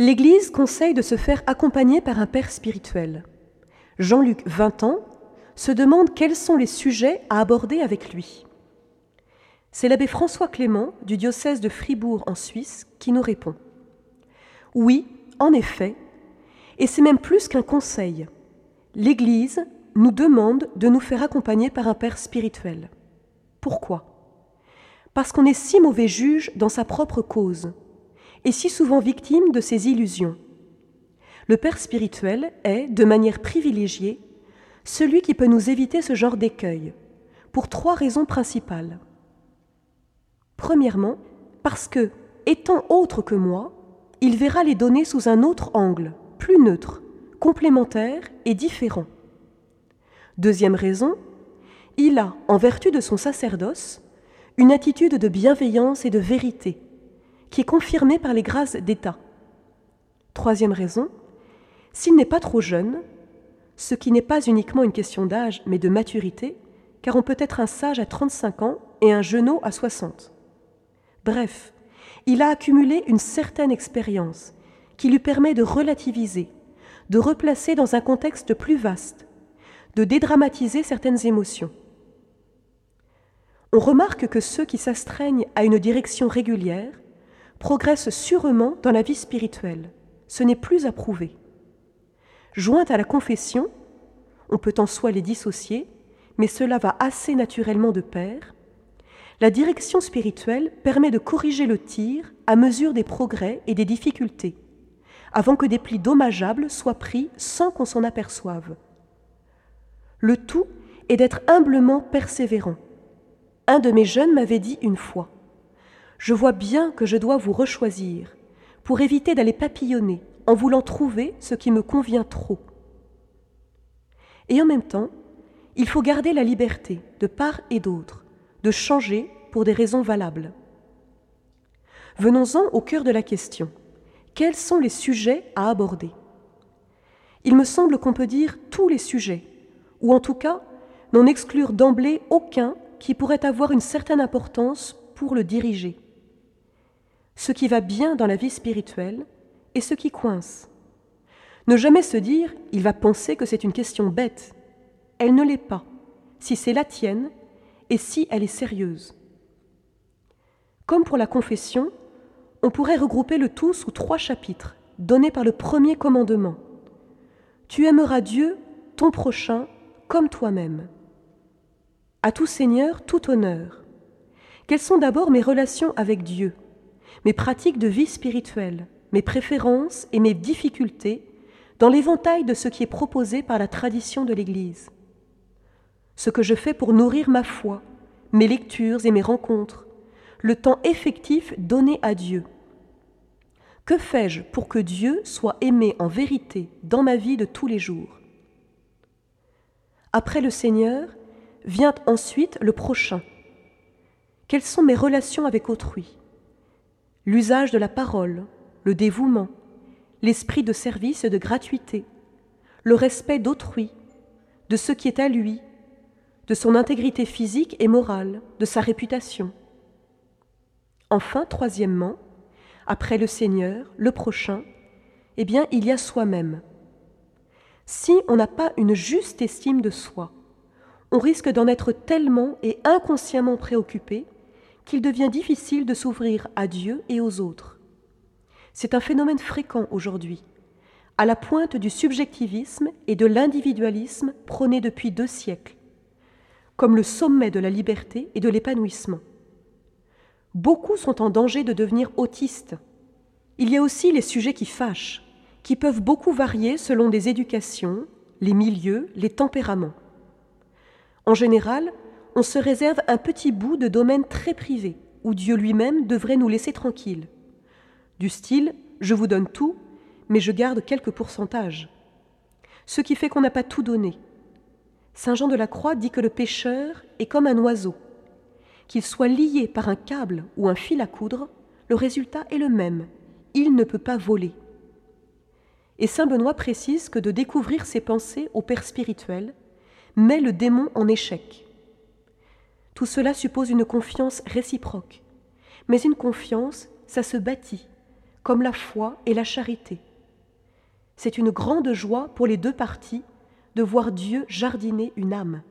L'Église conseille de se faire accompagner par un père spirituel. Jean-Luc, 20 ans, se demande quels sont les sujets à aborder avec lui. C'est l'abbé François Clément du diocèse de Fribourg en Suisse qui nous répond. Oui, en effet, et c'est même plus qu'un conseil. L'Église nous demande de nous faire accompagner par un père spirituel. Pourquoi? Parce qu'on est si mauvais juge dans sa propre cause et si souvent victime de ses illusions. Le Père spirituel est, de manière privilégiée, celui qui peut nous éviter ce genre d'écueil, pour trois raisons principales. Premièrement, parce que, étant autre que moi, il verra les données sous un autre angle, plus neutre, complémentaire et différent. Deuxième raison, il a, en vertu de son sacerdoce, une attitude de bienveillance et de vérité, qui est confirmée par les grâces d'État. Troisième raison, s'il n'est pas trop jeune, ce qui n'est pas uniquement une question d'âge, mais de maturité, car on peut être un sage à 35 ans et un genou à 60. Bref, il a accumulé une certaine expérience qui lui permet de relativiser, de replacer dans un contexte plus vaste, de dédramatiser certaines émotions. On remarque que ceux qui s'astreignent à une direction régulière progressent sûrement dans la vie spirituelle. Ce n'est plus à prouver. Jointe à la confession, on peut en soi les dissocier, mais cela va assez naturellement de pair, la direction spirituelle permet de corriger le tir à mesure des progrès et des difficultés, avant que des plis dommageables soient pris sans qu'on s'en aperçoive. Le tout est d'être humblement persévérant. Un de mes jeunes m'avait dit une fois je vois bien que je dois vous rechoisir, pour éviter d'aller papillonner en voulant trouver ce qui me convient trop. Et en même temps, il faut garder la liberté, de part et d'autre, de changer pour des raisons valables. Venons-en au cœur de la question. Quels sont les sujets à aborder? Il me semble qu'on peut dire tous les sujets, ou en tout cas n'en exclure d'emblée aucun qui pourrait avoir une certaine importance pour le diriger ce qui va bien dans la vie spirituelle et ce qui coince. Ne jamais se dire il va penser que c'est une question bête. Elle ne l'est pas, si c'est la tienne et si elle est sérieuse. Comme pour la confession, on pourrait regrouper le tout sous trois chapitres donnés par le premier commandement. Tu aimeras Dieu, ton prochain, comme toi-même. À tout Seigneur, tout honneur. Quelles sont d'abord mes relations avec Dieu? Mes pratiques de vie spirituelle, mes préférences et mes difficultés dans l'éventail de ce qui est proposé par la tradition de l'Église. Ce que je fais pour nourrir ma foi, mes lectures et mes rencontres, le temps effectif donné à Dieu. Que fais-je pour que Dieu soit aimé en vérité dans ma vie de tous les jours? Après le Seigneur, vient ensuite le prochain. Quelles sont mes relations avec autrui? L'usage de la parole, le dévouement, l'esprit de service et de gratuité, le respect d'autrui, de ce qui est à lui, de son intégrité physique et morale, de sa réputation. Enfin, troisièmement, après le Seigneur, le prochain, eh bien, il y a soi-même. Si on n'a pas une juste estime de soi, on risque d'en être tellement et inconsciemment préoccupé qu'il devient difficile de s'ouvrir à Dieu et aux autres. C'est un phénomène fréquent aujourd'hui, à la pointe du subjectivisme et de l'individualisme prôné depuis deux siècles, comme le sommet de la liberté et de l'épanouissement. Beaucoup sont en danger de devenir autistes. Il y a aussi les sujets qui fâchent, qui peuvent beaucoup varier selon des éducations, les milieux, les tempéraments. En général, on se réserve un petit bout de domaine très privé, où Dieu lui-même devrait nous laisser tranquilles. Du style je vous donne tout, mais je garde quelques pourcentages. Ce qui fait qu'on n'a pas tout donné. Saint Jean de la Croix dit que le pécheur est comme un oiseau. Qu'il soit lié par un câble ou un fil à coudre, le résultat est le même. Il ne peut pas voler. Et Saint Benoît précise que de découvrir ses pensées au Père spirituel met le démon en échec. Tout cela suppose une confiance réciproque. Mais une confiance, ça se bâtit, comme la foi et la charité. C'est une grande joie pour les deux parties de voir Dieu jardiner une âme.